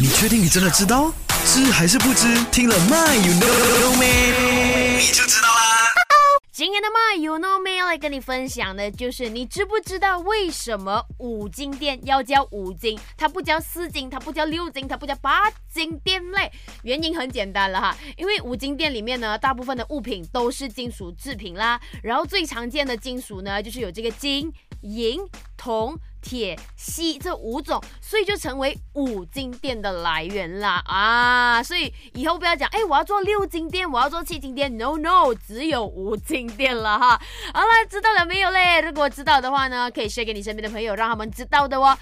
你确定你真的知道？知还是不知？听了 My you know Me，？你就知道啦。今天的 My You Know Me 要来跟你分享的就是，你知不知道为什么五金店要叫五金？它不叫四金，它不叫六金，它不叫八金店类。原因很简单了哈，因为五金店里面呢，大部分的物品都是金属制品啦，然后最常见的金属呢，就是有这个金、银、铜。铁、锡这五种，所以就成为五金店的来源啦啊！所以以后不要讲，哎，我要做六金店，我要做七金店，no no，只有五金店了哈。好了，知道了没有嘞？如果知道的话呢，可以 share 给你身边的朋友，让他们知道的哦。